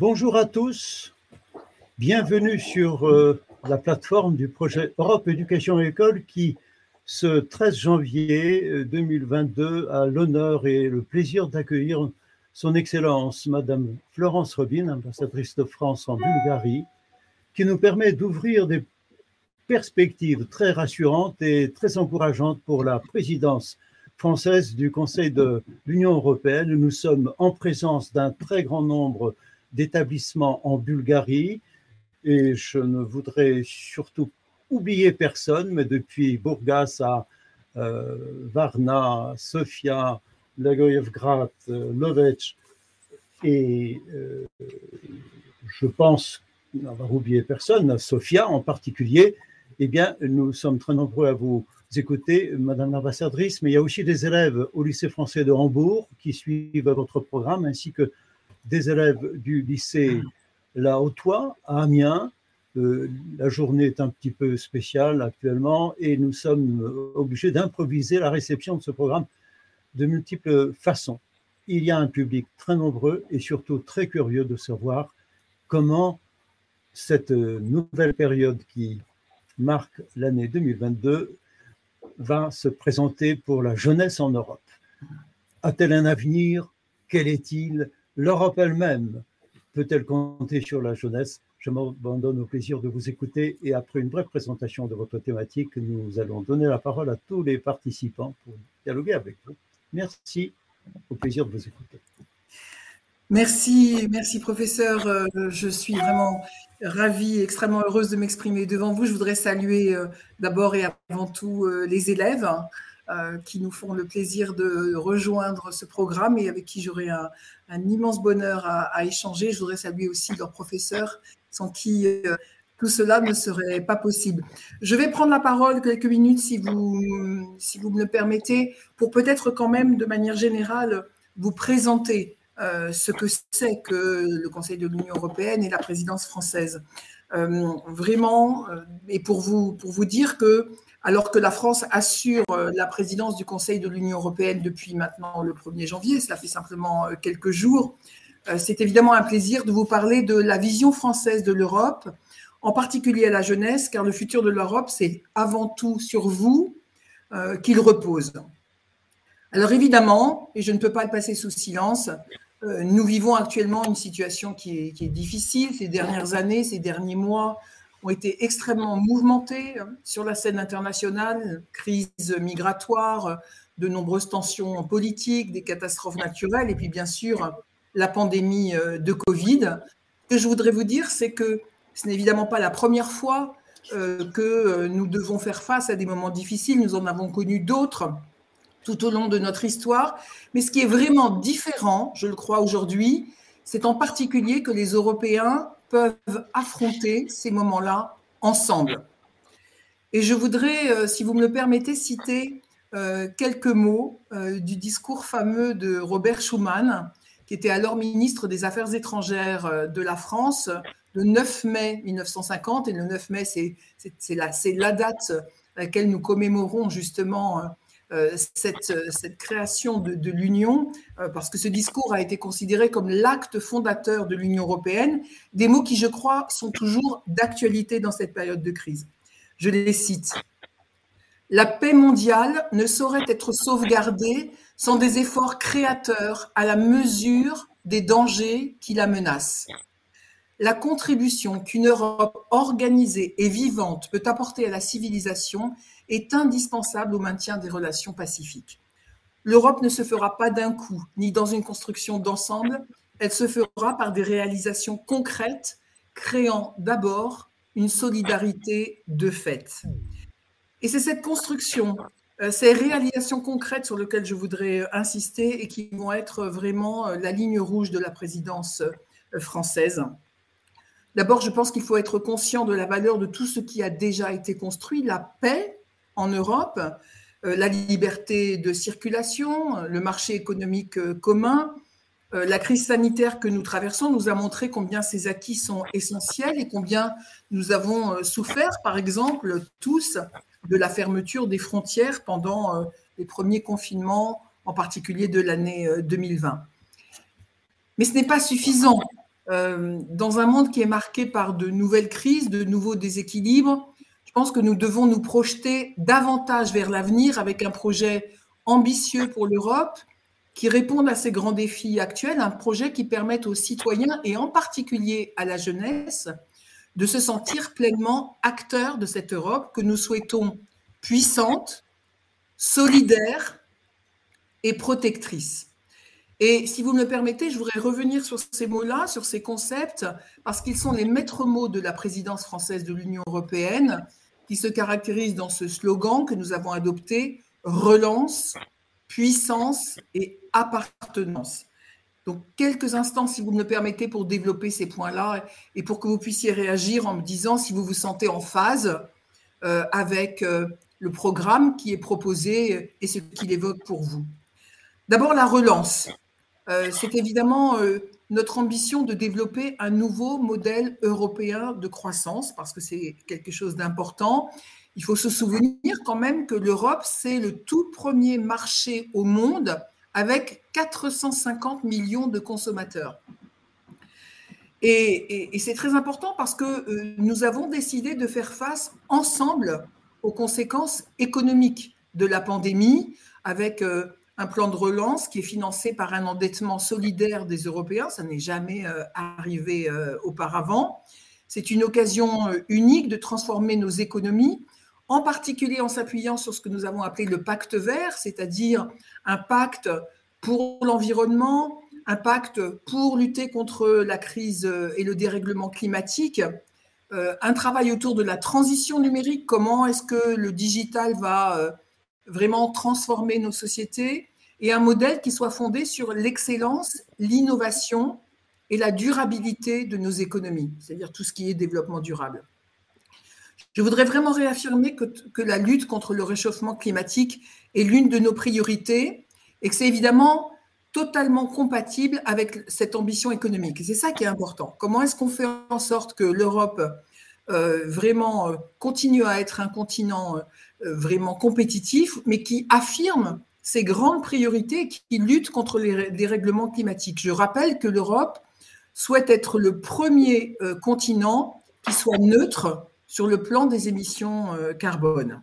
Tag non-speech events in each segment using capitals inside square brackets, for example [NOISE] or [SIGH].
Bonjour à tous, bienvenue sur euh, la plateforme du projet Europe Éducation et École qui, ce 13 janvier 2022, euh, a l'honneur et le plaisir d'accueillir son Excellence, Madame Florence Robin, ambassadrice de France en Bulgarie, qui nous permet d'ouvrir des perspectives très rassurantes et très encourageantes pour la présidence française du Conseil de l'Union européenne. Nous sommes en présence d'un très grand nombre d'établissements en Bulgarie. Et je ne voudrais surtout oublier personne, mais depuis Burgas à euh, Varna, Sofia, Lagoyevgrad, euh, Lovech, et euh, je pense n'avoir oublié personne, Sofia en particulier, eh bien, nous sommes très nombreux à vous écouter, Madame l'ambassadrice, mais il y a aussi des élèves au lycée français de Hambourg qui suivent votre programme, ainsi que des élèves du lycée La Hautois à Amiens. Euh, la journée est un petit peu spéciale actuellement et nous sommes obligés d'improviser la réception de ce programme de multiples façons. Il y a un public très nombreux et surtout très curieux de savoir comment cette nouvelle période qui marque l'année 2022 va se présenter pour la jeunesse en Europe. A-t-elle un avenir? Quel est-il? L'Europe elle-même peut-elle compter sur la jeunesse? Je m'abandonne au plaisir de vous écouter et après une brève présentation de votre thématique, nous allons donner la parole à tous les participants pour dialoguer avec vous. Merci, au plaisir de vous écouter. Merci, merci professeur. Euh, je suis vraiment ravie, extrêmement heureuse de m'exprimer devant vous. Je voudrais saluer euh, d'abord et avant tout euh, les élèves qui nous font le plaisir de rejoindre ce programme et avec qui j'aurai un, immense bonheur à, échanger. Je voudrais saluer aussi leurs professeurs sans qui tout cela ne serait pas possible. Je vais prendre la parole quelques minutes si vous, si vous me le permettez pour peut-être quand même de manière générale vous présenter euh, ce que c'est que le Conseil de l'Union européenne et la présidence française. Euh, vraiment, euh, et pour vous, pour vous dire que, alors que la France assure la présidence du Conseil de l'Union européenne depuis maintenant le 1er janvier, cela fait simplement quelques jours, c'est évidemment un plaisir de vous parler de la vision française de l'Europe, en particulier à la jeunesse, car le futur de l'Europe, c'est avant tout sur vous qu'il repose. Alors évidemment, et je ne peux pas le passer sous silence, euh, nous vivons actuellement une situation qui est, difficile. Ces dernières années, ces derniers mois ont été extrêmement mouvementés hein, sur la scène internationale, crise migratoire, de nombreuses tensions politiques, des catastrophes naturelles et puis bien sûr la pandémie euh, de Covid. Ce que je voudrais vous dire, c'est que ce n'est évidemment pas la première fois euh, que nous devons faire face à des moments difficiles. Nous en avons connu d'autres tout au long de notre histoire. Mais ce qui est vraiment différent, je le crois aujourd'hui, c'est en particulier que les Européens peuvent affronter ces moments-là ensemble. Et je voudrais, euh, si vous me le permettez, citer euh, quelques mots euh, du discours fameux de Robert Schuman, qui était alors ministre des Affaires étrangères de la France, le 9 mai 1950. Et le 9 mai, c'est la, la, date à laquelle nous commémorons justement cette, euh, cette, création de, l'Union, euh, parce que ce discours a été considéré comme l'acte fondateur de l'Union européenne, des mots qui, je crois, sont toujours d'actualité dans cette période de crise. Je les cite. La paix mondiale ne saurait être sauvegardée sans des efforts créateurs à la mesure des dangers qui la menacent. La contribution qu'une Europe organisée et vivante peut apporter à la civilisation est indispensable au maintien des relations pacifiques. L'Europe ne se fera pas d'un coup, ni dans une construction d'ensemble, elle se fera par des réalisations concrètes, créant d'abord une solidarité de fait. Et c'est cette construction, euh, ces réalisations concrètes sur lesquelles je voudrais insister et qui vont être vraiment euh, la ligne rouge de la présidence euh, française. D'abord, je pense qu'il faut être conscient de la valeur de tout ce qui a déjà été construit, la paix, en Europe, euh, la liberté de circulation, le marché économique euh, commun, euh, la crise sanitaire que nous traversons nous a montré combien ces acquis sont essentiels et combien nous avons souffert, par exemple, tous, de la fermeture des frontières pendant les premiers confinements, en particulier de l'année 2020. Mais ce n'est pas suffisant. Dans un monde qui est marqué par de nouvelles crises, de nouveaux déséquilibres, je pense que nous devons nous projeter davantage vers l'avenir avec un projet ambitieux pour l'Europe qui réponde à ces grands défis actuels, un projet qui permette aux citoyens et en particulier à la jeunesse de se sentir pleinement acteurs de cette Europe que nous souhaitons puissante, solidaire et protectrice. Et si vous me le permettez, je voudrais revenir sur ces mots-là, sur ces concepts, parce qu'ils sont les maîtres mots de la présidence française de l'Union européenne, qui se caractérise dans ce slogan que nous avons adopté, relance, puissance et appartenance. Donc, quelques instants, si vous me le permettez, pour développer ces points-là et pour que vous puissiez réagir en me disant si vous vous sentez en phase euh, avec euh, le programme qui est proposé et ce qu'il évoque pour vous. D'abord, la relance. Euh, c'est évidemment notre ambition de développer un nouveau modèle européen de croissance parce que c'est quelque chose d'important. Il faut se souvenir quand même que l'Europe, c'est le tout premier marché au monde avec 450 millions de consommateurs. Et, c'est très important parce que euh, nous avons décidé de faire face ensemble aux conséquences économiques de la pandémie avec euh, un plan de relance qui est financé par un endettement solidaire des Européens. Ça n'est jamais euh, arrivé auparavant. C'est une occasion unique de transformer nos économies, en particulier en s'appuyant sur ce que nous avons appelé le pacte vert, c'est-à-dire un pacte pour l'environnement, un pacte pour lutter contre la crise et le dérèglement climatique, euh, un travail autour de la transition numérique, comment est-ce que le digital va euh, vraiment transformer nos sociétés, et un modèle qui soit fondé sur l'excellence, l'innovation et la durabilité de nos économies, c'est-à-dire tout ce qui est développement durable. Je voudrais vraiment réaffirmer que, la lutte contre le réchauffement climatique est l'une de nos priorités et que c'est évidemment totalement compatible avec cette ambition économique. C'est ça qui est important. Comment est-ce qu'on fait en sorte que l'Europe euh, vraiment euh, continue à être un continent euh, vraiment compétitif, mais qui affirme ses grandes priorités, qui lutte contre les dérèglements climatiques. Je rappelle que l'Europe souhaite être le premier continent qui soit neutre sur le plan des émissions euh, carbone.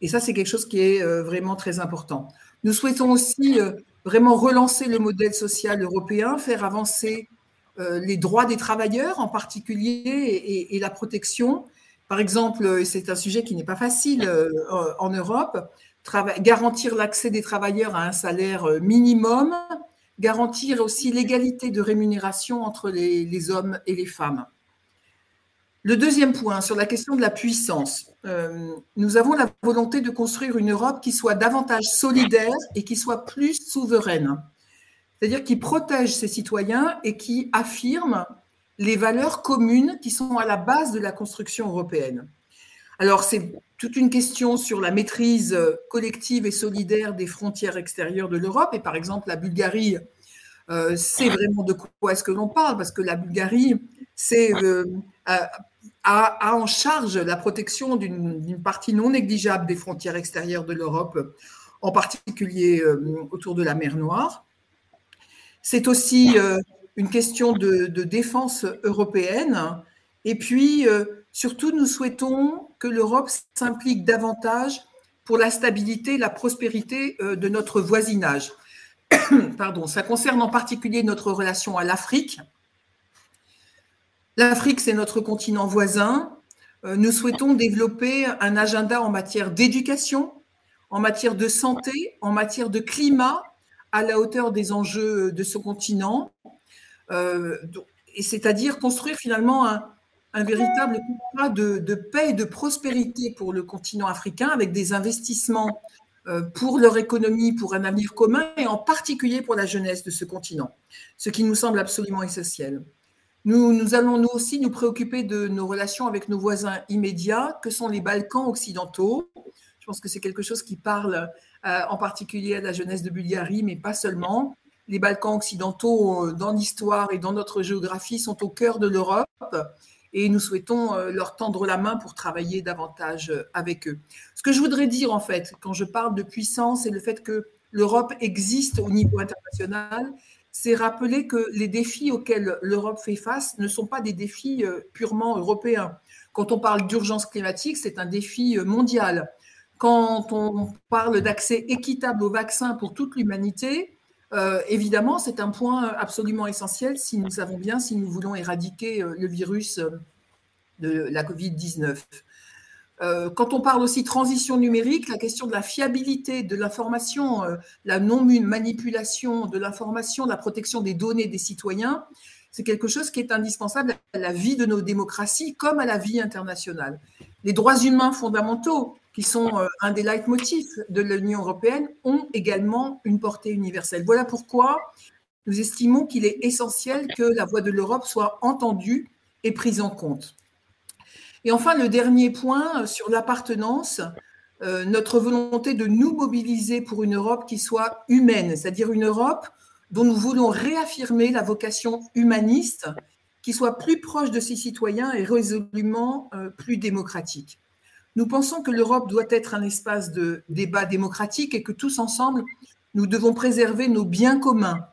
Et ça, c'est quelque chose qui est euh, vraiment très important. Nous souhaitons aussi euh, vraiment relancer le modèle social européen, faire avancer les droits des travailleurs en particulier et, la protection. Par exemple, c'est un sujet qui n'est pas facile en Europe, garantir l'accès des travailleurs à un salaire minimum, garantir aussi l'égalité de rémunération entre les hommes et les femmes. Le deuxième point, sur la question de la puissance, euh, nous avons la volonté de construire une Europe qui soit davantage solidaire et qui soit plus souveraine, c'est-à-dire qui protège ses citoyens et qui affirme les valeurs communes qui sont à la base de la construction européenne. Alors, c'est toute une question sur la maîtrise collective et solidaire des frontières extérieures de l'Europe. Et par exemple, la Bulgarie, euh, c'est vraiment de quoi est-ce que l'on parle, parce que la Bulgarie, c'est euh, a, en charge la protection d'une partie non négligeable des frontières extérieures de l'Europe, en particulier euh, autour de la mer Noire. C'est aussi euh, une question de, défense européenne. Et puis, euh, surtout, nous souhaitons que l'Europe s'implique davantage pour la stabilité et la prospérité de notre voisinage. [COUGHS] Pardon, ça concerne en particulier notre relation à l'Afrique, L'Afrique, c'est notre continent voisin. Euh, nous souhaitons développer un agenda en matière d'éducation, en matière de santé, en matière de climat, à la hauteur des enjeux de ce continent. Euh, et c'est-à-dire construire finalement un, véritable climat de, paix et de prospérité pour le continent africain avec des investissements euh, pour leur économie, pour un avenir commun et en particulier pour la jeunesse de ce continent, ce qui nous semble absolument essentiel. Nous, allons nous aussi nous préoccuper de nos relations avec nos voisins immédiats, que sont les Balkans occidentaux. Je pense que c'est quelque chose qui parle euh, en particulier à la jeunesse de Bulgarie, mais pas seulement. Les Balkans occidentaux, euh, dans l'histoire et dans notre géographie, sont au cœur de l'Europe et nous souhaitons euh, leur tendre la main pour travailler davantage avec eux. Ce que je voudrais dire, en fait, quand je parle de puissance et le fait que l'Europe existe au niveau international, c'est rappeler que les défis auxquels l'Europe fait face ne sont pas des défis euh, purement européens. Quand on parle d'urgence climatique, c'est un défi euh, mondial. Quand on parle d'accès équitable aux vaccins pour toute l'humanité, euh, évidemment, c'est un point absolument essentiel si nous savons bien, si nous voulons éradiquer le virus de la COVID-19. Euh, quand on parle aussi transition numérique, la question de la fiabilité de l'information, euh, la non-manipulation de l'information, la protection des données des citoyens, c'est quelque chose qui est indispensable à la vie de nos démocraties comme à la vie internationale. Les droits humains fondamentaux, qui sont euh, un des leitmotifs de l'Union européenne, ont également une portée universelle. Voilà pourquoi nous estimons qu'il est essentiel que la voix de l'Europe soit entendue et prise en compte. Et enfin, le dernier point euh, sur l'appartenance, euh, notre volonté de nous mobiliser pour une Europe qui soit humaine, c'est-à-dire une Europe dont nous voulons réaffirmer la vocation humaniste, qui soit plus proche de ses citoyens et résolument plus démocratique. Nous pensons que l'Europe doit être un espace de débat démocratique et que tous ensemble, nous devons préserver nos biens communs,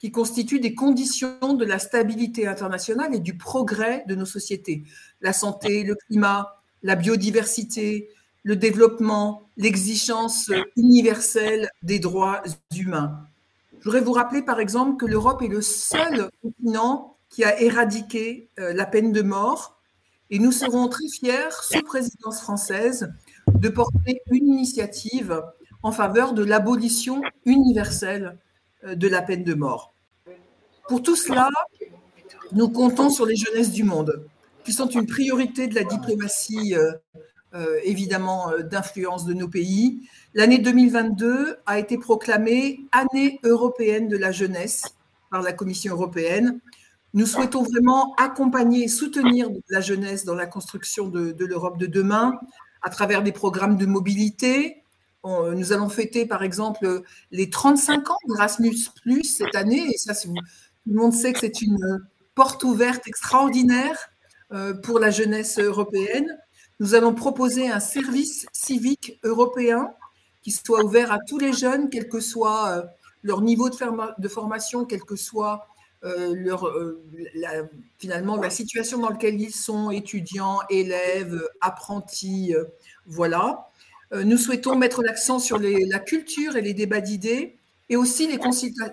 qui constituent des conditions de la stabilité internationale et du progrès de nos sociétés. La santé, le climat, la biodiversité, le développement, l'exigence universelle des droits humains. Je voudrais vous rappeler par exemple que l'Europe est le seul continent qui a éradiqué euh, la peine de mort et nous serons très fiers, sous présidence française, de porter une initiative en faveur de l'abolition universelle euh, de la peine de mort. Pour tout cela, nous comptons sur les jeunesses du monde, qui sont une priorité de la diplomatie, euh, euh, évidemment, d'influence de nos pays. L'année 2022 a été proclamée année européenne de la jeunesse par la Commission européenne. Nous souhaitons vraiment accompagner soutenir la jeunesse dans la construction de, l'Europe de demain à travers des programmes de mobilité, nous allons fêter, par exemple, les 35 ans d'Erasmus cette année. Et ça, tout le monde sait que c'est une porte ouverte extraordinaire euh, pour la jeunesse européenne. Nous allons proposer un service civique européen qui soit ouvert à tous les jeunes, quel que soit euh, leur niveau de, formation, quelle que soit euh, leur, finalement la situation dans laquelle ils sont, étudiants, élèves, apprentis, voilà. Nous souhaitons mettre l'accent sur la culture et les débats d'idées et aussi les,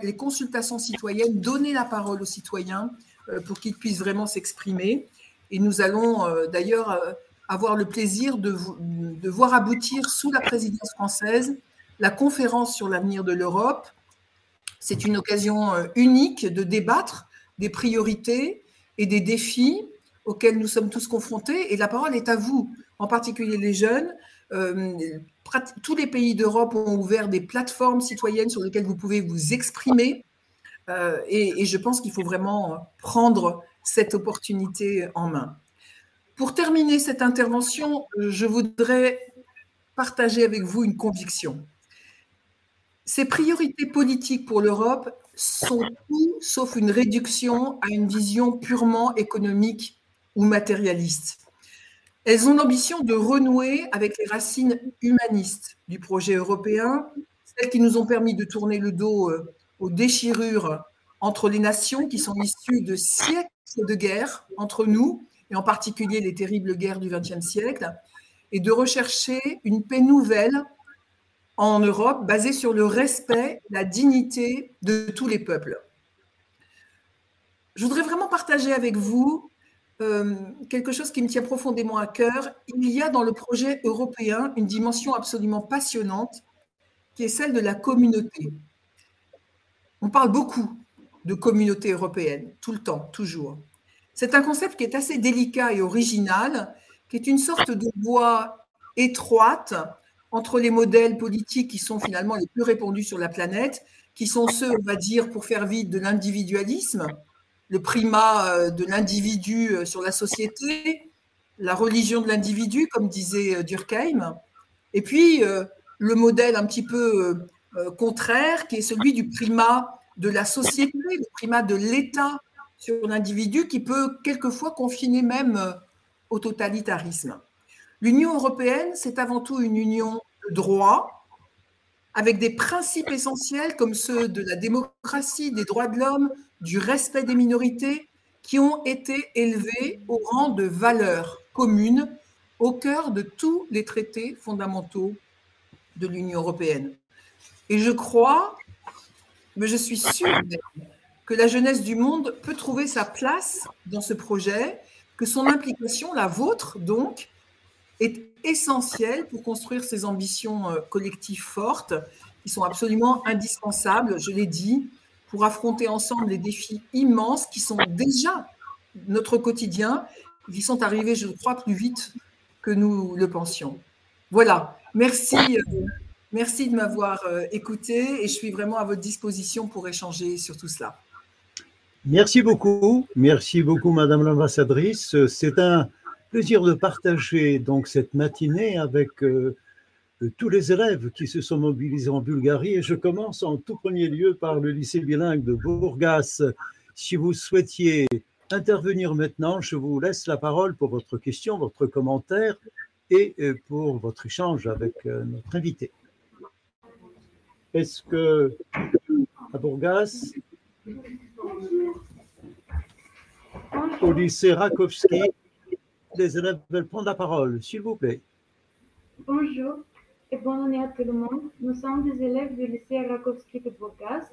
les, consultations citoyennes, donner la parole aux citoyens euh, pour qu'ils puissent vraiment s'exprimer. Et nous allons euh, d'ailleurs euh, avoir le plaisir de, de, voir aboutir sous la présidence française la conférence sur l'avenir de l'Europe. C'est une occasion unique de débattre des priorités et des défis auxquels nous sommes tous confrontés. Et la parole est à vous, en particulier les jeunes, euh, tous les pays d'Europe ont ouvert des plateformes citoyennes sur lesquelles vous pouvez vous exprimer. Euh, et, je pense qu'il faut vraiment prendre cette opportunité en main. Pour terminer cette intervention, je voudrais partager avec vous une conviction. Ces priorités politiques pour l'Europe sont tout sauf une réduction à une vision purement économique ou matérialiste. Elles ont l'ambition de renouer avec les racines humanistes du projet européen, celles qui nous ont permis de tourner le dos euh, aux déchirures entre les nations qui sont issues de siècles de guerre entre nous, et en particulier les terribles guerres du XXe siècle, et de rechercher une paix nouvelle en Europe basée sur le respect, la dignité de tous les peuples. Je voudrais vraiment partager avec vous euh, quelque chose qui me tient profondément à cœur. Il y a dans le projet européen une dimension absolument passionnante qui est celle de la communauté. On parle beaucoup de communauté européenne, tout le temps, toujours. C'est un concept qui est assez délicat et original, qui est une sorte de voie étroite entre les modèles politiques qui sont finalement les plus répandus sur la planète, qui sont ceux, on va dire, pour faire vite, de l'individualisme, le primat euh, de l'individu euh, sur la société, la religion de l'individu, comme disait euh, Durkheim, et puis le modèle un petit peu contraire, qui est celui du primat de la société, le primat de l'État sur l'individu, qui peut quelquefois confiner même au totalitarisme. L'Union européenne, c'est avant tout une union de droit, avec des principes essentiels comme ceux de la démocratie, des droits de l'homme, du respect des minorités, qui ont été élevés au rang de valeurs communes au cœur de tous les traités fondamentaux de l'Union européenne. Et je crois, mais je suis sûre que la jeunesse du monde peut trouver sa place dans ce projet, que son implication, la vôtre donc, est essentielle pour construire ces ambitions euh, collectives fortes qui sont absolument indispensables, je l'ai dit, pour affronter ensemble les défis immenses qui sont déjà notre quotidien, qui sont arrivés, je crois, plus vite que nous le pensions. Voilà, merci, euh, merci de m'avoir euh, écouté et je suis vraiment à votre disposition pour échanger sur tout cela. Merci beaucoup, merci beaucoup, Madame l'ambassadrice. C'est un plaisir de partager donc cette matinée avec euh, tous les élèves qui se sont mobilisés en Bulgarie. Je commence en tout premier lieu par le lycée bilingue de Bourgas. Si vous souhaitiez intervenir maintenant, je vous laisse la parole pour votre question, votre commentaire et euh, pour votre échange avec euh, notre invité. Est-ce que à Bourgas, au lycée Rakowski, les élèves veulent prendre la parole, s'il vous plaît. Bonjour et bonne année à tout le monde. Nous sommes des élèves du lycée Rakowski de Bourgas.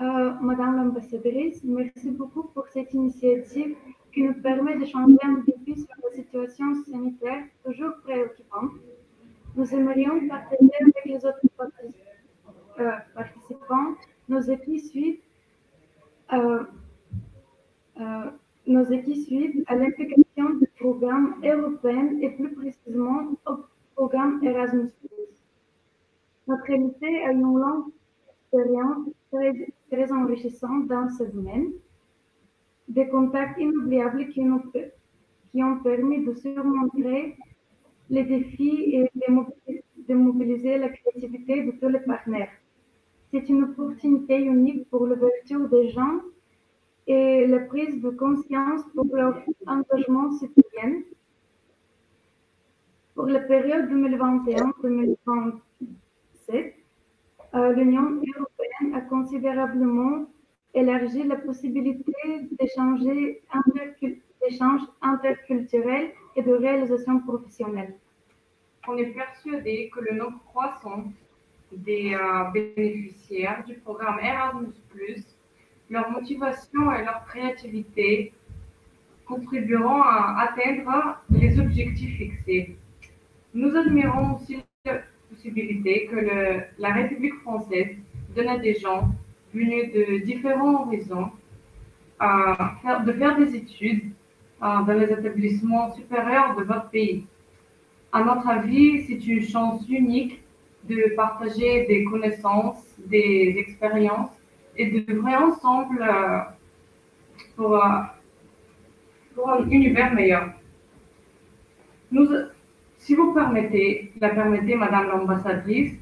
Euh, Madame l'ambassadrice, merci beaucoup pour cette initiative qui nous permet d'échanger un peu sur la situation sanitaire toujours préoccupante. Nous aimerions partager avec les autres euh, participants nos écrits suite euh, nos équipes suivent à l'implication du programme européen et plus précisément au programme Erasmus. Notre invité a une longue expérience très, enrichissante dans ce domaine, des contacts inoubliables qui, nous, qui ont permis de surmonter les défis et de mobiliser la créativité de tous les partenaires. C'est une opportunité unique pour l'ouverture des gens et la prise de conscience pour leur engagement citoyen. Pour la période 2021-2027, euh, l'Union européenne a considérablement élargi la possibilité d'échanges interculturels et de réalisation professionnelle. On est persuadé que le nombre croissant des euh, bénéficiaires du programme Erasmus, leur motivation et leur créativité contribueront à atteindre les objectifs fixés. Nous admirons aussi la possibilité que la République française donne à des gens venus de différents horizons de faire des études dans les établissements supérieurs de votre pays. À notre avis, c'est une chance unique de partager des connaissances, des expériences et de vrai ensemble euh, pour, euh, pour un univers meilleur. Nous, si vous permettez, la permettez, Madame l'ambassadrice,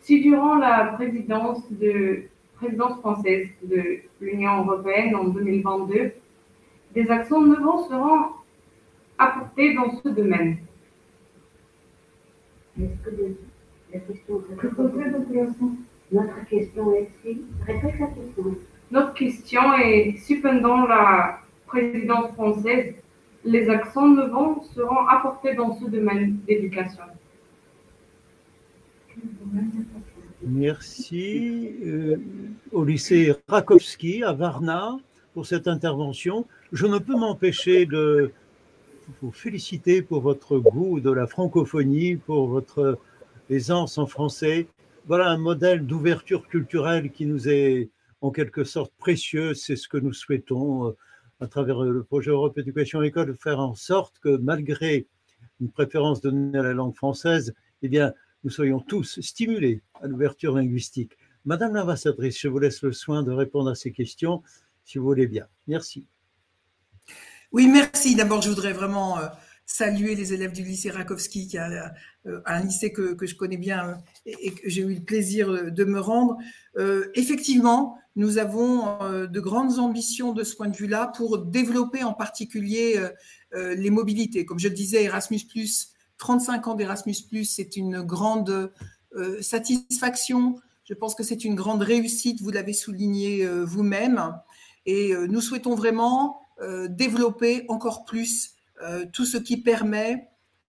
si durant la présidence, de, présidence française de l'Union européenne en 2022, des actions neuves seront apportées dans ce domaine. Est-ce que la question notre question est répète la question. Notre question est si pendant la présidence française, les accents neufs seront apportés dans ce domaine d'éducation. Merci euh, au lycée Rakowski à Varna pour cette intervention. Je ne peux m'empêcher de vous féliciter pour votre goût de la francophonie, pour votre aisance en français voilà un modèle d'ouverture culturelle qui nous est en quelque sorte précieux. C'est ce que nous souhaitons euh, à travers le projet Europe Éducation École, faire en sorte que malgré une préférence donnée à la langue française, eh bien, nous soyons tous stimulés à l'ouverture linguistique. Madame l'ambassadrice, je vous laisse le soin de répondre à ces questions, si vous voulez bien. Merci. Oui, merci. D'abord, je voudrais vraiment euh, saluer les élèves du lycée Rakowski, qui est euh, un lycée que, je connais bien euh, et, que j'ai eu le plaisir de me rendre. Euh, effectivement, nous avons de grandes ambitions de ce point de vue-là pour développer en particulier les mobilités. Comme je le disais, Erasmus, 35 ans d'Erasmus, c'est une grande satisfaction. Je pense que c'est une grande réussite, vous l'avez souligné vous-même. Et nous souhaitons vraiment développer encore plus tout ce qui permet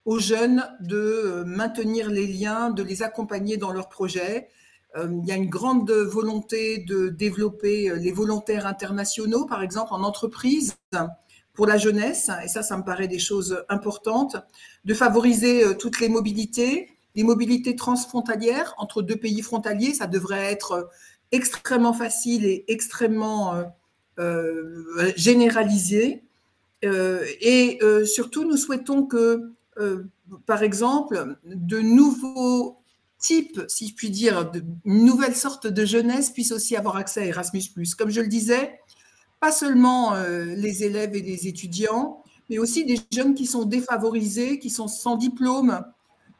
aux jeunes de maintenir les liens, de les accompagner dans leurs projets. Il y a une grande volonté de développer les volontaires internationaux, par exemple en entreprise, pour la jeunesse, et ça, ça me paraît des choses importantes, de favoriser euh, toutes les mobilités, les mobilités transfrontalières entre deux pays frontaliers, ça devrait être euh, extrêmement facile et extrêmement euh, généralisé. Et surtout, nous souhaitons que, par exemple, de nouveaux types, si je puis dire, de, une nouvelle sorte de jeunesse puisse aussi avoir accès à Erasmus. Comme je le disais, pas seulement euh, les élèves et les étudiants, mais aussi des jeunes qui sont défavorisés, qui sont sans diplôme,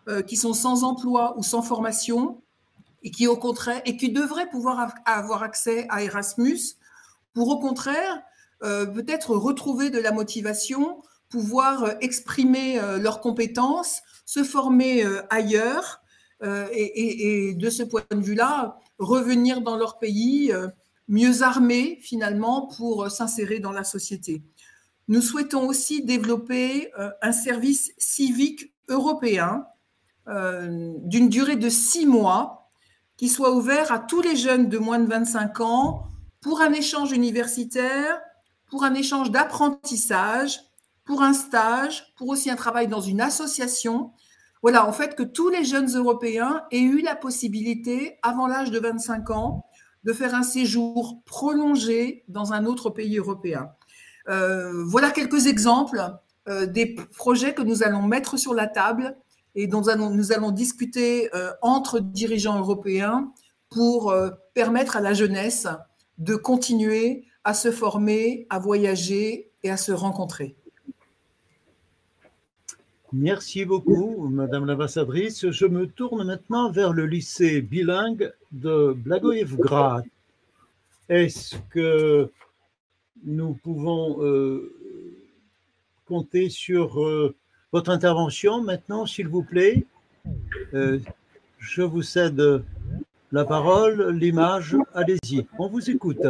euh, qui sont sans emploi ou sans formation, et qui au contraire, et qui devraient pouvoir avoir accès à Erasmus pour au contraire euh, peut-être retrouver de la motivation, pouvoir exprimer leurs compétences, se former ailleurs, et, et, de ce point de vue-là, revenir dans leur pays mieux armés finalement pour euh, s'insérer dans la société. Nous souhaitons aussi développer euh, un service civique européen euh, d'une durée de six mois qui soit ouvert à tous les jeunes de moins de 25 ans pour un échange universitaire, pour un échange d'apprentissage, pour un stage, pour aussi un travail dans une association. Voilà, en fait, que tous les jeunes Européens aient eu la possibilité, avant l'âge de 25 ans, de faire un séjour prolongé dans un autre pays européen. Euh, voilà quelques exemples euh, des projets que nous allons mettre sur la table et dont nous allons, discuter euh, entre dirigeants européens pour permettre à la jeunesse de continuer à se former, à voyager et à se rencontrer. Merci beaucoup, Madame l'ambassadrice. Je me tourne maintenant vers le lycée bilingue de Blagoevgrad. Est-ce que nous pouvons euh, compter sur euh, votre intervention maintenant, s'il vous plaît? Euh, Je vous cède la parole, l'image. Allez-y, on vous écoute.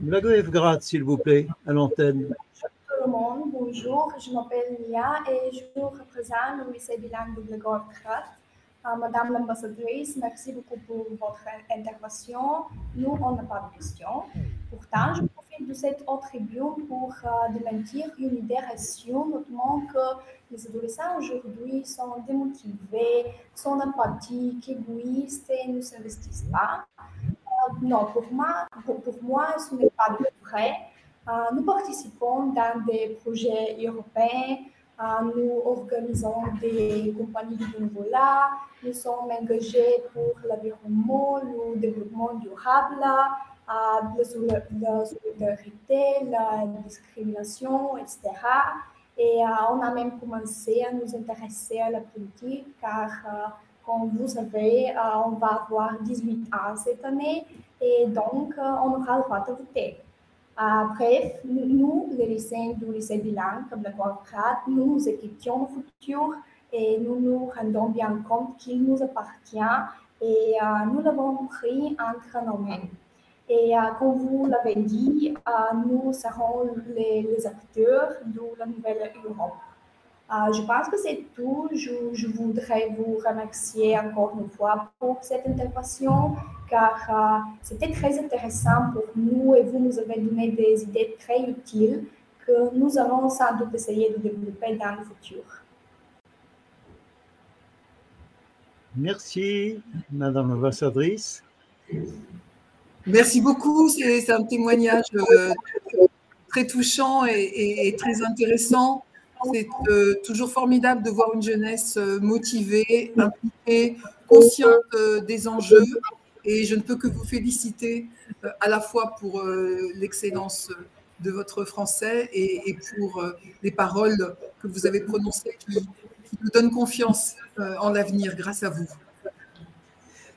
Blagoevgrad, s'il vous plaît, à l'antenne. Bonjour tout le monde, bonjour, je m'appelle Mia et je représente le lycée bilingue de Blagoevgrad. Euh, Madame l'ambassadrice, merci beaucoup pour votre intervention. Nous, on n'a pas de questions. Pourtant, je profite de cette autre tribune pour euh, démentir une idée reçue, notamment que les adolescents aujourd'hui sont démotivés, sont apathiques, égoïstes et ne s'investissent pas. Non, pour moi, pour, moi, ce n'est pas vrai. Euh, nous participons dans des projets européens, euh, nous organisons des compagnies de bénévolat, nous sommes engagés pour l'environnement, le développement durable, euh, la solidarité, la discrimination, etc. Et on a même commencé à nous intéresser à la politique car comme vous savez, euh, on va avoir 18 ans cette année et donc euh, on aura le droit de voter. Euh, bref, nous, les lycéens du lycée bilingue, comme la Guadeloupe, nous étudions le futur et nous nous rendons bien compte qu'il nous appartient et nous l'avons pris entre nos mains. Et comme vous l'avez dit, nous serons les, acteurs de la nouvelle Europe. Euh, je pense que c'est tout. Je, voudrais vous remercier encore une fois pour cette intervention, car euh, c'était très intéressant pour nous et vous nous avez donné des idées très utiles que nous allons sans doute essayer de développer dans le futur. Merci, Madame l'ambassadrice. Merci beaucoup. C'est un témoignage euh, très touchant et très intéressant. C'est euh, toujours formidable de voir une jeunesse euh, motivée, impliquée, consciente des enjeux. Et je ne peux que vous féliciter à la fois pour l'excellence de votre français et, pour les paroles que vous avez prononcées qui, qui nous donnent confiance en l'avenir grâce à vous.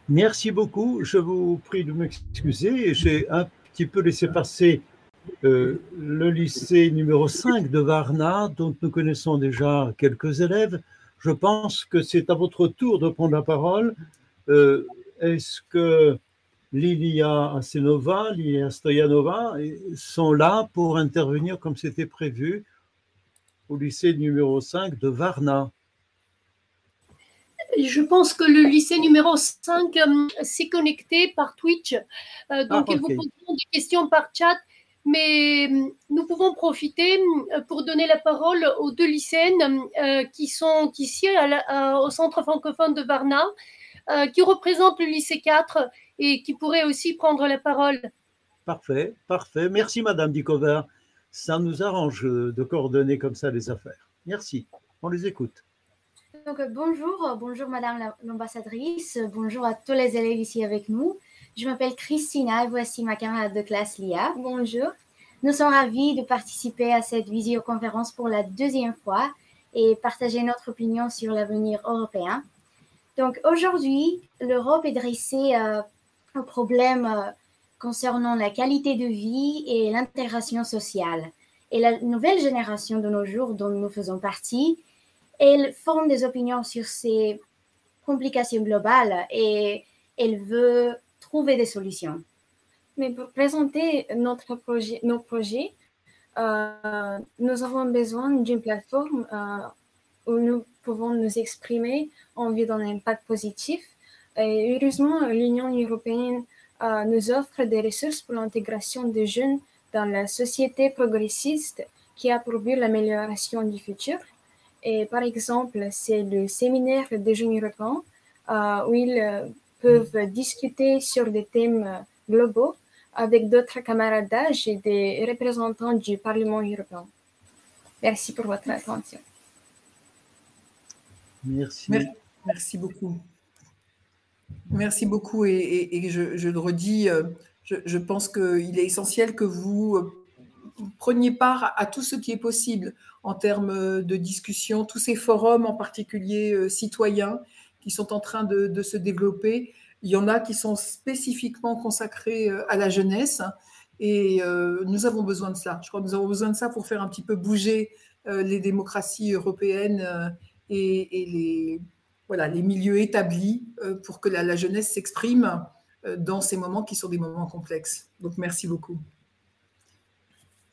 Merci beaucoup. Je vous prie de m'excuser. J'ai un petit peu laisser passer euh, le lycée numéro 5 de Varna, dont nous connaissons déjà quelques élèves. Je pense que c'est à votre tour de prendre la parole. Euh, est-ce que Lilia Asenova, Lilia Stoyanova sont là pour intervenir comme c'était prévu au lycée numéro 5 de Varna? Je pense que le lycée numéro 5 euh, s'est connecté par Twitch. Euh, donc, ah, ils vous poseront des questions par chat. Mais euh, nous pouvons profiter pour donner la parole aux deux lycéennes qui sont ici au centre francophone de Varna, qui représentent le lycée 4 et qui pourraient aussi prendre la parole. Parfait, parfait. Merci, Madame Dikover. Ça nous arrange de coordonner comme ça les affaires. Merci. On les écoute. Donc, bonjour, bonjour Madame l'ambassadrice, bonjour à tous les élèves ici avec nous. Je m'appelle Christina et voici ma camarade de classe Lia. Bonjour. Nous sommes ravis de participer à cette visioconférence pour la deuxième fois et partager notre opinion sur l'avenir européen. Donc aujourd'hui, l'Europe est dressée euh, au problème euh, concernant la qualité de vie et l'intégration sociale. Et la nouvelle génération de nos jours dont nous faisons partie elle forme des opinions sur ces complications globales et elle veut trouver des solutions. Mais pour présenter notre projet, nos projets, euh, nous avons besoin d'une plateforme euh, où nous pouvons nous exprimer en vue d'un impact positif. Et heureusement, l'Union européenne euh, nous offre des ressources pour l'intégration des jeunes dans la société progressiste qui a pour but l'amélioration du futur. Et par exemple, c'est le séminaire des jeunes européens euh, où ils euh, peuvent discuter sur des thèmes euh, globaux avec d'autres camarades d'âge et des représentants du Parlement européen. Merci pour votre attention. Merci. Merci, beaucoup. Merci beaucoup et, je, le redis, je, je pense qu'il est essentiel que vous preniez part à tout ce qui est possible en termes de discussion, tous ces forums en particulier euh, citoyens qui sont en train de, se développer. Il y en a qui sont spécifiquement consacrés euh, à la jeunesse et euh, nous avons besoin de ça. Je crois que nous avons besoin de ça pour faire un petit peu bouger les démocraties européennes et, les, voilà, les milieux établis pour que la jeunesse s'exprime dans ces moments qui sont des moments complexes. Donc merci beaucoup.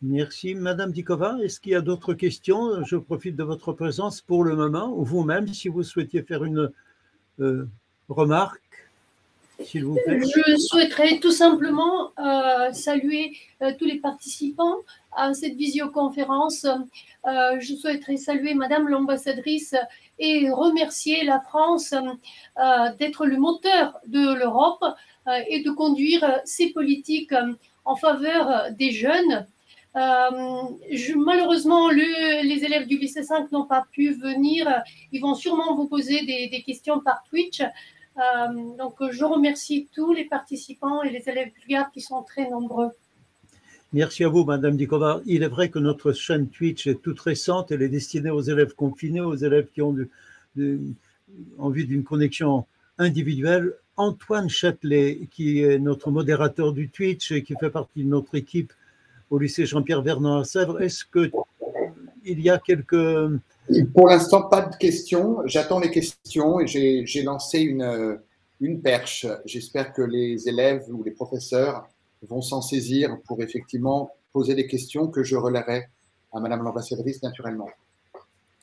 Merci. Madame Dikova, est-ce qu'il y a d'autres questions? Je profite de votre présence pour le moment, ou vous-même, si vous souhaitiez faire une euh, remarque, s'il vous plaît. Je souhaiterais tout simplement euh, saluer euh, tous les participants à cette visioconférence. je souhaiterais saluer Madame l'ambassadrice et remercier la France d'être le moteur de l'Europe et de conduire ces politiques en faveur des jeunes euh, malheureusement, les élèves du lycée 5 n'ont pas pu venir. Ils vont sûrement vous poser des, questions par Twitch. Euh, donc, je remercie tous les participants et les élèves bulgares qui sont très nombreux. Merci à vous, Madame Dikova. Il est vrai que notre chaîne Twitch est toute récente. Elle est destinée aux élèves confinés, aux élèves qui ont envie d'une connexion individuelle. Antoine Châtelet, qui est notre modérateur du Twitch et qui fait partie de notre équipe, au lycée Jean-Pierre Vernon à Sèvres. Est-ce qu'il y a quelques... Pour l'instant, pas de questions. J'attends les questions et j'ai lancé une, une perche. J'espère que les élèves ou les professeurs vont s'en saisir pour effectivement poser des questions que je relayerai à Madame l'ambassadrice naturellement.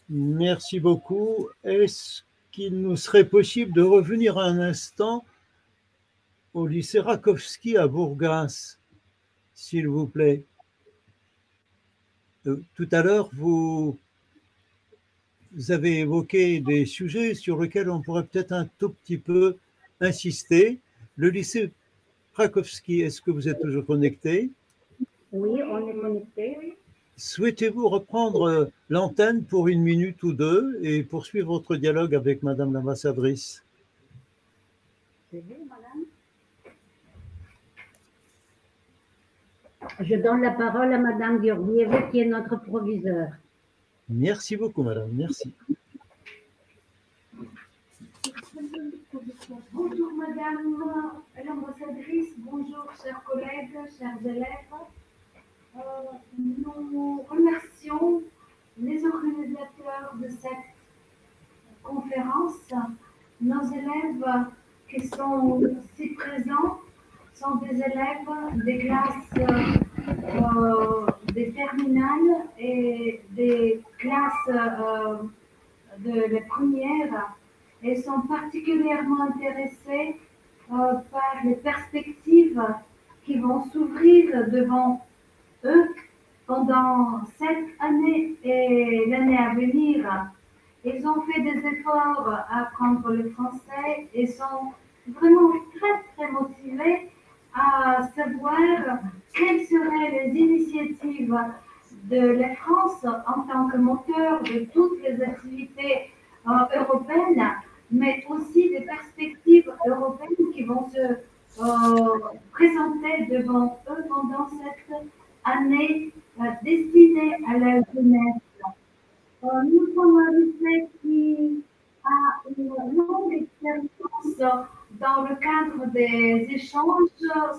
Merci beaucoup. Est-ce qu'il nous serait possible de revenir un instant au lycée Rakowski à Bourgas, s'il vous plaît? Euh, tout à l'heure, vous, avez évoqué des sujets sur lesquels on pourrait peut-être un tout petit peu insister. Le lycée Krakowski, est-ce que vous êtes toujours connecté? Oui, on est connecté. Souhaitez-vous reprendre l'antenne pour une minute ou deux et poursuivre votre dialogue avec Madame l'ambassadrice? C'est Madame Je donne la parole à Madame Georgieva, qui est notre proviseur. Merci beaucoup, Madame. Merci. Bonjour, Madame l'ambassadrice, bonjour chers collègues, chers élèves. Euh, nous remercions les organisateurs de cette conférence. Nos élèves qui sont ici présents sont des élèves des classes des terminales et des classes euh, de la première et sont particulièrement intéressés euh, par les perspectives qui vont s'ouvrir devant eux pendant cette année et l'année à venir. Ils ont fait des efforts à apprendre le français et sont vraiment très, très motivés à savoir quelles seraient les initiatives de la France en tant que moteur de toutes les activités euh, européennes, mais aussi des perspectives européennes qui vont se euh, présenter devant eux pendant cette année euh, destinée à la jeunesse? nous sommes un lycée qui a une longue expérience dans le cadre des échanges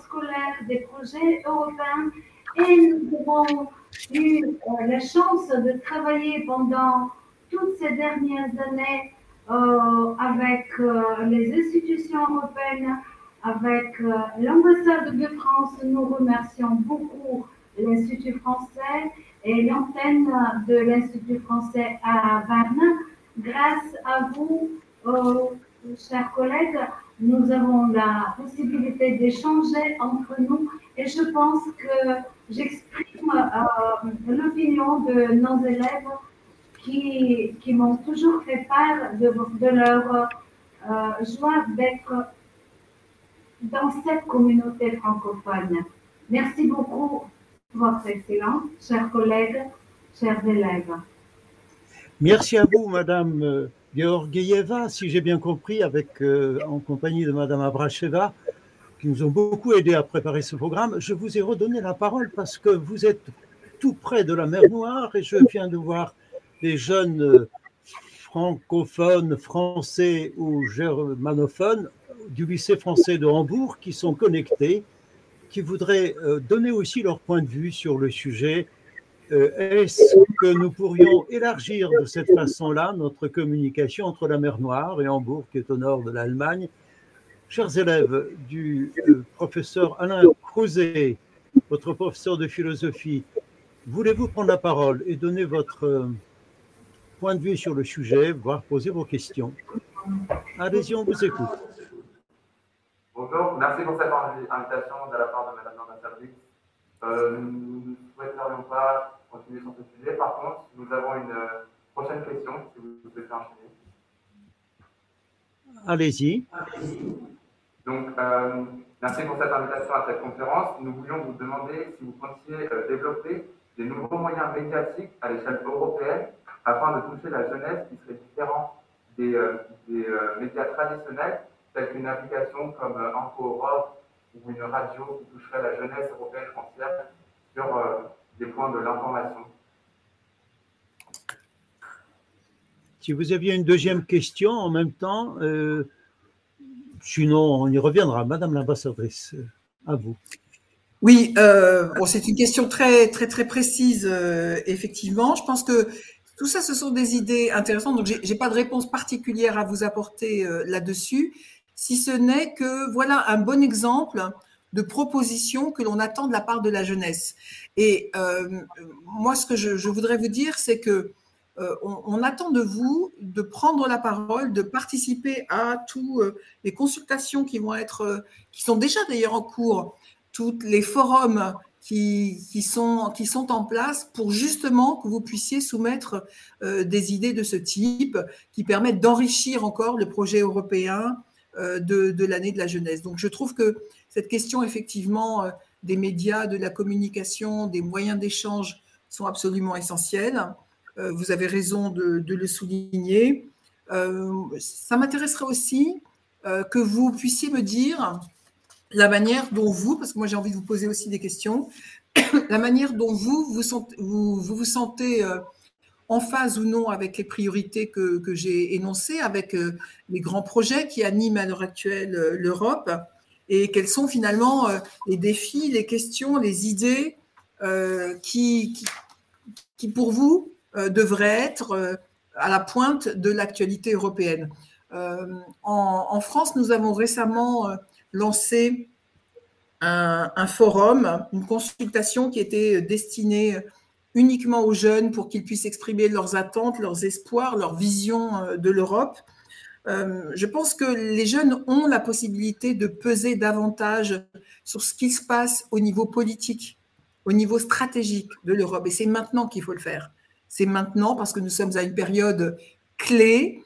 scolaires, des projets européens, et nous avons eu euh, la chance de travailler pendant toutes ces dernières années euh, avec euh, les institutions européennes, avec l'ambassade de France. Nous remercions beaucoup l'Institut français et l'antenne de l'Institut français à Varna. Grâce à vous, chers collègues, nous avons la possibilité d'échanger entre nous et je pense que j'exprime euh, l'opinion de nos élèves qui, qui m'ont toujours fait part de, leur euh, joie d'être dans cette communauté francophone. Merci beaucoup, Votre Excellence, chers collègues, chers élèves. Merci à vous, Madame euh, Georgieva, si j'ai bien compris, euh, en compagnie de Madame Abracheva, qui nous ont beaucoup aidé à préparer ce programme. Je vous ai redonné la parole parce que vous êtes tout près de la mer Noire et je viens de voir les jeunes euh, francophones, français ou germanophones du lycée français de Hambourg qui sont connectés, qui voudraient euh, donner aussi leur point de vue sur le sujet est-ce que nous pourrions élargir de cette façon-là notre communication entre la mer Noire et Hambourg, qui est au nord de l'Allemagne? Chers élèves du euh, professeur Alain Crouzet, votre professeur de philosophie, voulez-vous prendre la parole et donner votre euh, point de vue sur le sujet, voire poser vos questions? Allez-y, on vous écoute. Bonjour, merci pour cette invitation de la part de Madame l'ambassadrice. Euh, nous ne souhaiterions pas continuer sur ce sujet. Par contre, nous avons une euh, prochaine question, si vous souhaitez enchaîner. Allez-y. Donc, euh, merci pour cette invitation à cette conférence. Nous voulions vous demander si vous comptiez euh, développer des nouveaux moyens médiatiques à l'échelle européenne afin de toucher la jeunesse qui serait différente des, des médias traditionnels, tels qu'une application comme Info Europe ou une radio qui toucherait la jeunesse européenne entière sur des points de l'information. Si vous aviez une deuxième question en même temps, euh, sinon on y reviendra. Madame l'ambassadrice, à vous. Oui, euh, bon, c'est une question très très très précise, euh, effectivement. Je pense que tout ça, ce sont des idées intéressantes. Donc, j'ai pas de réponse particulière à vous apporter là-dessus, si ce n'est que voilà un bon exemple de propositions que l'on attend de la part de la jeunesse. Et euh, moi, ce que je, voudrais vous dire, c'est que euh, on, attend de vous de prendre la parole, de participer à toutes euh, les consultations qui vont être, qui sont déjà d'ailleurs en cours, tous les forums qui, sont, qui sont en place pour justement que vous puissiez soumettre des idées de ce type qui permettent d'enrichir encore le projet européen de, de l'année de la jeunesse. Donc je trouve que cette question, effectivement, euh, des médias, de la communication, des moyens d'échange sont absolument essentiels. Euh, vous avez raison de, le souligner. Euh, ça m'intéresserait aussi que vous puissiez me dire la manière dont vous, parce que moi j'ai envie de vous poser aussi des questions, [COUGHS] la manière dont vous, vous, sentez en phase ou non avec les priorités que, j'ai énoncées, avec les grands projets qui animent à l'heure actuelle l'Europe, et quels sont finalement les défis, les questions, les idées qui, qui, pour vous, devraient être à la pointe de l'actualité européenne. En, France, nous avons récemment lancé un, forum, une consultation qui était destinée uniquement aux jeunes pour qu'ils puissent exprimer leurs attentes, leurs espoirs, leur vision euh, de l'Europe. Euh, je pense que les jeunes ont la possibilité de peser davantage sur ce qui se passe au niveau politique, au niveau stratégique de l'Europe. Et c'est maintenant qu'il faut le faire. C'est maintenant parce que nous sommes à une période clé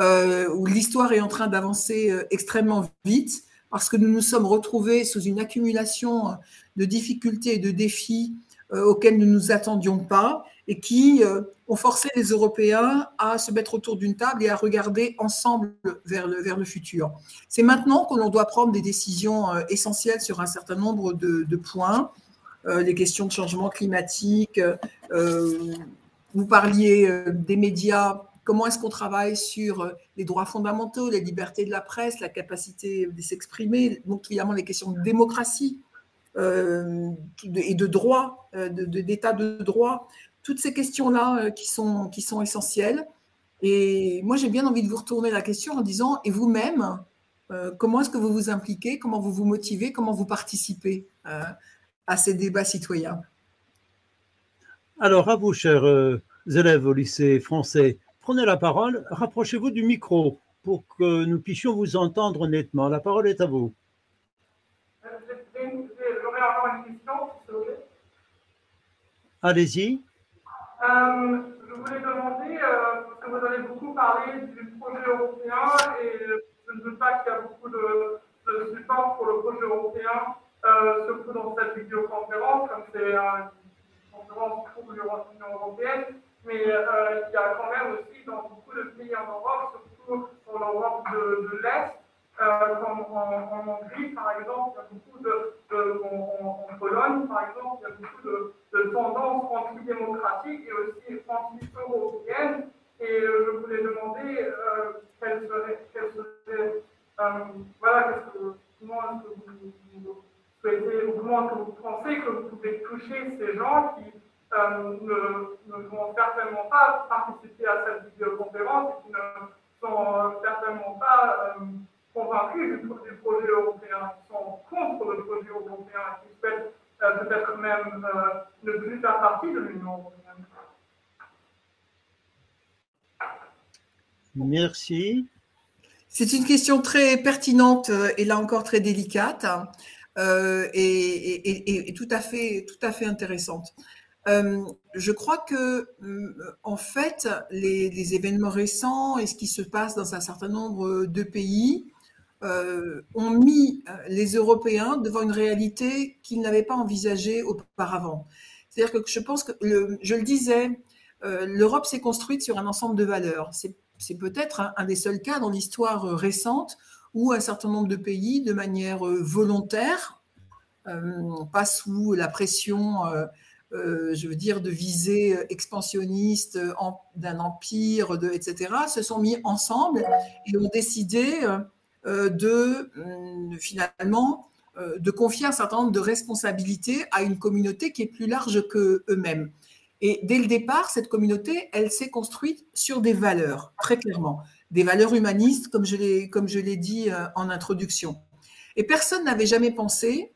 euh, où l'histoire est en train d'avancer extrêmement vite, parce que nous nous sommes retrouvés sous une accumulation de difficultés et de défis auxquels nous ne nous attendions pas et qui euh, ont forcé les Européens à se mettre autour d'une table et à regarder ensemble vers le, vers le futur. C'est maintenant qu'on doit prendre des décisions euh, essentielles sur un certain nombre de, points, les questions de changement climatique. vous parliez des médias. Comment est-ce qu'on travaille sur les droits fondamentaux, les libertés de la presse, la capacité de s'exprimer, donc évidemment les questions de démocratie euh, et de droit, euh, d'état de, droit, toutes ces questions-là euh, qui, sont, qui sont essentielles. Et moi, j'ai bien envie de vous retourner la question en disant, et vous-même, comment est-ce que vous vous impliquez, comment vous vous motivez, comment vous participez à ces débats citoyens? Alors, à vous, chers élèves au lycée français, prenez la parole, rapprochez-vous du micro pour que nous puissions vous entendre nettement. La parole est à vous. Allez-y. Euh, je voulais demander, euh, parce que vous avez beaucoup parlé du projet européen et je ne doute pas qu'il y a beaucoup de, support pour le projet européen, euh, surtout dans cette vidéoconférence, comme c'est une conférence pour l'Union européenne, mais il y a quand même aussi dans beaucoup de pays en Europe, surtout dans l'Europe de l'Est, euh, en, Hongrie, par exemple, il y a beaucoup de, en, Pologne, par exemple, il y a beaucoup de, tendances antidémocratiques et aussi anti-européennes. Et euh, je voulais demander euh, quelles seraient, quelles seraient voilà, que, comment est-ce que vous, souhaitez, ou comment que vous pensez que vous pouvez toucher ces gens qui ne, ne, vont certainement pas participer à cette vidéoconférence et qui ne sont certainement pas convaincus du, projet européen, qui sont contre le projet européen, qui souhaitent euh, peut-être même euh, ne plus faire partie de l'Union européenne. Merci. C'est une question très pertinente euh, et là encore très délicate et, tout, à fait, tout à fait intéressante. je crois que, en fait, les, les, événements récents et ce qui se passe dans un certain nombre de pays euh, ont mis euh, les Européens devant une réalité qu'ils n'avaient pas envisagée auparavant. C'est-à-dire que je pense que, je le disais, euh, l'Europe s'est construite sur un ensemble de valeurs. C'est peut-être un, des seuls cas dans l'histoire récente où un certain nombre de pays, de manière volontaire, pas sous la pression, je veux dire, de visées expansionnistes d'un empire, etc., se sont mis ensemble et ont décidé euh, de hum, finalement euh, de confier un certain nombre de responsabilités à une communauté qui est plus large que eux-mêmes. Et dès le départ, cette communauté, elle s'est construite sur des valeurs, très clairement, des valeurs humanistes, comme je l'ai comme je l'ai dit euh, en introduction. Et personne n'avait jamais pensé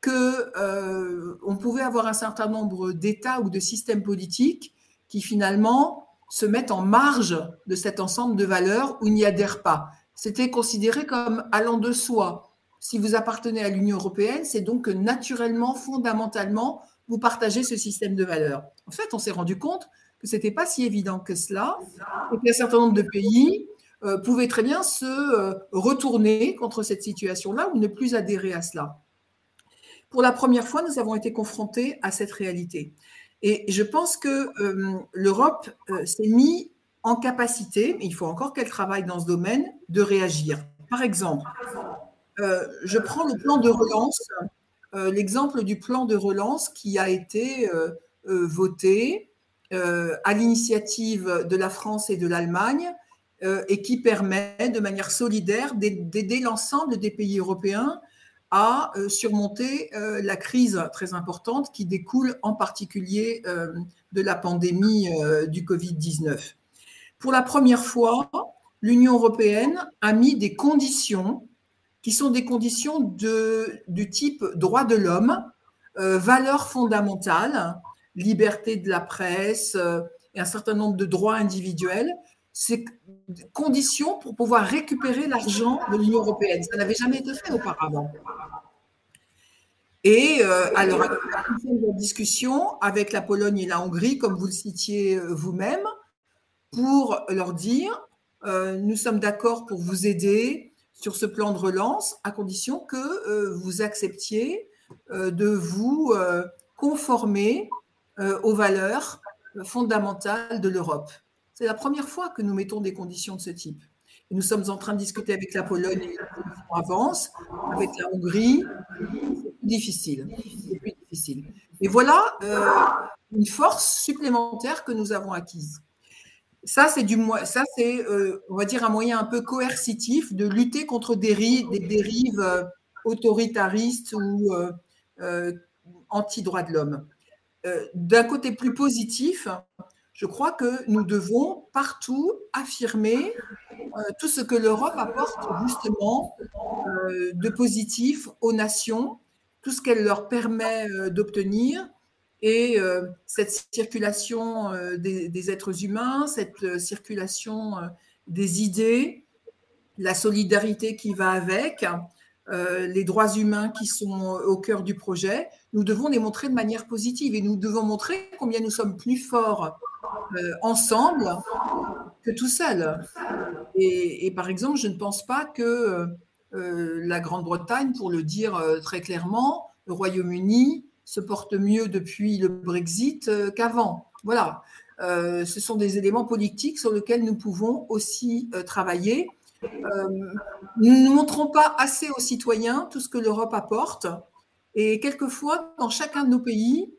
que on pouvait avoir un certain nombre d'États ou de systèmes politiques qui finalement se mettent en marge de cet ensemble de valeurs ou n'y adhèrent pas c'était considéré comme allant de soi. Si vous appartenez à l'Union européenne, c'est donc que naturellement, fondamentalement, vous partagez ce système de valeurs. En fait, on s'est rendu compte que ce n'était pas si évident que cela, et qu'un certain nombre de pays euh, pouvaient très bien se euh, retourner contre cette situation-là ou ne plus adhérer à cela. Pour la première fois, nous avons été confrontés à cette réalité. Et je pense que euh, l'Europe s'est mise en capacité, mais il faut encore qu'elle travaille dans ce domaine, de réagir. Par exemple, euh, je prends le plan de relance, euh, l'exemple du plan de relance qui a été euh, voté à l'initiative de la France et de l'Allemagne et qui permet de manière solidaire d'aider l'ensemble des pays européens à surmonter la crise très importante qui découle en particulier de la pandémie du Covid-19. Pour la première fois, l'Union européenne a mis des conditions qui sont des conditions du type droit de l'homme, euh, valeurs fondamentales, liberté de la presse euh, et un certain nombre de droits individuels. C'est conditions pour pouvoir récupérer l'argent de l'Union européenne. Ça n'avait jamais été fait auparavant. Et euh, alors, la discussion avec la Pologne et la Hongrie, comme vous le citiez euh, vous-même, pour leur dire euh, nous sommes d'accord pour vous aider sur ce plan de relance, à condition que euh, vous acceptiez euh, de vous conformer aux valeurs fondamentales de l'Europe. C'est la première fois que nous mettons des conditions de ce type. Nous sommes en train de discuter avec la Pologne et avance, avec la Hongrie. C'est plus difficile. Et voilà une force supplémentaire que nous avons acquise. Ça, c'est du ça c'est euh, on va dire un moyen un peu coercitif de lutter contre des, dérives euh, autoritaristes ou euh, anti-droits de l'homme. D'un côté plus positif, je crois que nous devons partout affirmer tout ce que l'Europe apporte justement de positif aux nations, tout ce qu'elle leur permet d'obtenir, et euh, cette circulation euh, des, êtres humains, cette euh, circulation des idées, la solidarité qui va avec, les droits humains qui sont au cœur du projet, nous devons les montrer de manière positive et nous devons montrer combien nous sommes plus forts ensemble que tout seul. Et, et, par exemple, je ne pense pas que la Grande-Bretagne, pour le dire très clairement, le Royaume-Uni, se porte mieux depuis le Brexit euh, qu'avant. Voilà, euh, ce sont des éléments politiques sur lesquels nous pouvons aussi euh, travailler. nous ne montrons pas assez aux citoyens tout ce que l'Europe apporte. Et quelquefois, dans chacun de nos pays,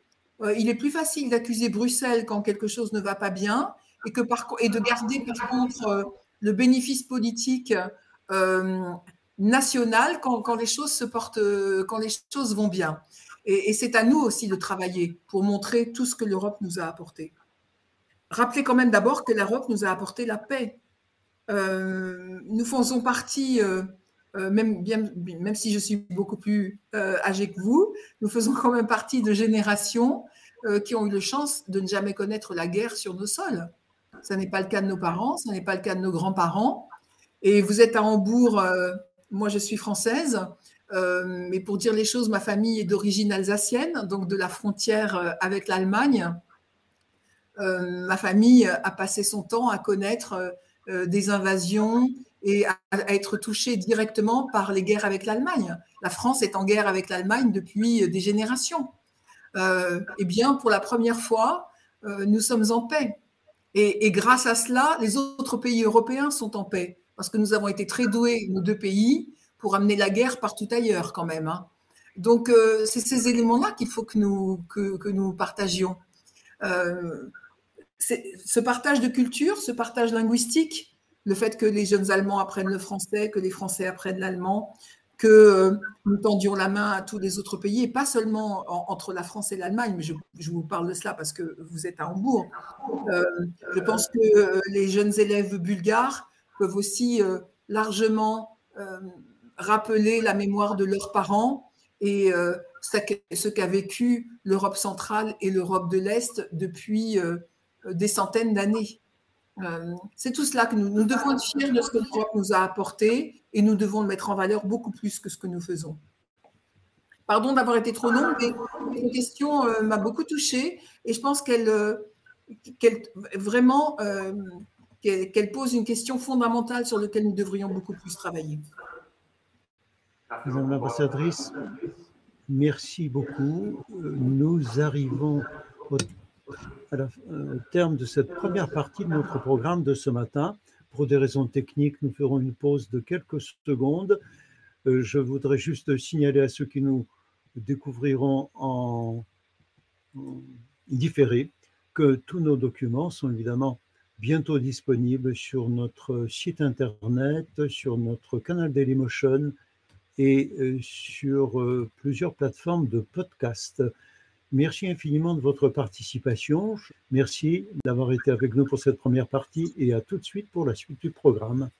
il est plus facile d'accuser Bruxelles quand quelque chose ne va pas bien et, que par, et de garder par contre le bénéfice politique national quand, quand, les choses se portent, quand les choses vont bien. Et, c'est à nous aussi de travailler pour montrer tout ce que l'Europe nous a apporté. Rappelez quand même d'abord que l'Europe nous a apporté la paix. Euh, nous faisons partie, euh, euh, même, bien, même si je suis beaucoup plus âgée que vous, nous faisons quand même partie de générations qui ont eu la chance de ne jamais connaître la guerre sur nos sols. Ce n'est pas le cas de nos parents, ce n'est pas le cas de nos grands-parents. Et vous êtes à Hambourg, moi je suis française, euh, mais pour dire les choses, ma famille est d'origine alsacienne, donc de la frontière euh, avec l'Allemagne. Euh, ma famille a passé son temps à connaître des invasions et à, être touchée directement par les guerres avec l'Allemagne. La France est en guerre avec l'Allemagne depuis des générations. eh bien, pour la première fois, nous sommes en paix. Et, et, grâce à cela, les autres pays européens sont en paix, parce que nous avons été très doués, nos deux pays, pour amener la guerre partout ailleurs quand même. Hein. Donc, euh, c'est ces éléments-là qu'il faut que nous, que, nous partagions. Euh, ce partage de culture, ce partage linguistique, le fait que les jeunes Allemands apprennent le français, que les Français apprennent l'allemand, que euh, nous tendions la main à tous les autres pays, et pas seulement entre la France et l'Allemagne, mais je, je, vous parle de cela parce que vous êtes à Hambourg. je pense que les jeunes élèves bulgares peuvent aussi largement rappeler la mémoire de leurs parents et euh, ce qu'a vécu l'Europe centrale et l'Europe de l'Est depuis euh, des centaines d'années. Euh, c'est tout cela que nous, devons être fiers de ce que l'Europe nous a apporté et nous devons le mettre en valeur beaucoup plus que ce que nous faisons. Pardon d'avoir été trop longue, mais cette question m'a beaucoup touchée et je pense qu'elle vraiment qu'elle pose une question fondamentale sur laquelle nous devrions beaucoup plus travailler. Madame l'ambassadrice, merci beaucoup. Nous arrivons au, terme de cette première partie de notre programme de ce matin. Pour des raisons techniques, nous ferons une pause de quelques secondes. Euh, je voudrais juste signaler à ceux qui nous découvriront en, différé que tous nos documents sont évidemment bientôt disponibles sur notre site internet, sur notre canal Dailymotion et sur plusieurs plateformes de podcast. Merci infiniment de votre participation. Merci d'avoir été avec nous pour cette première partie et à tout de suite pour la suite du programme.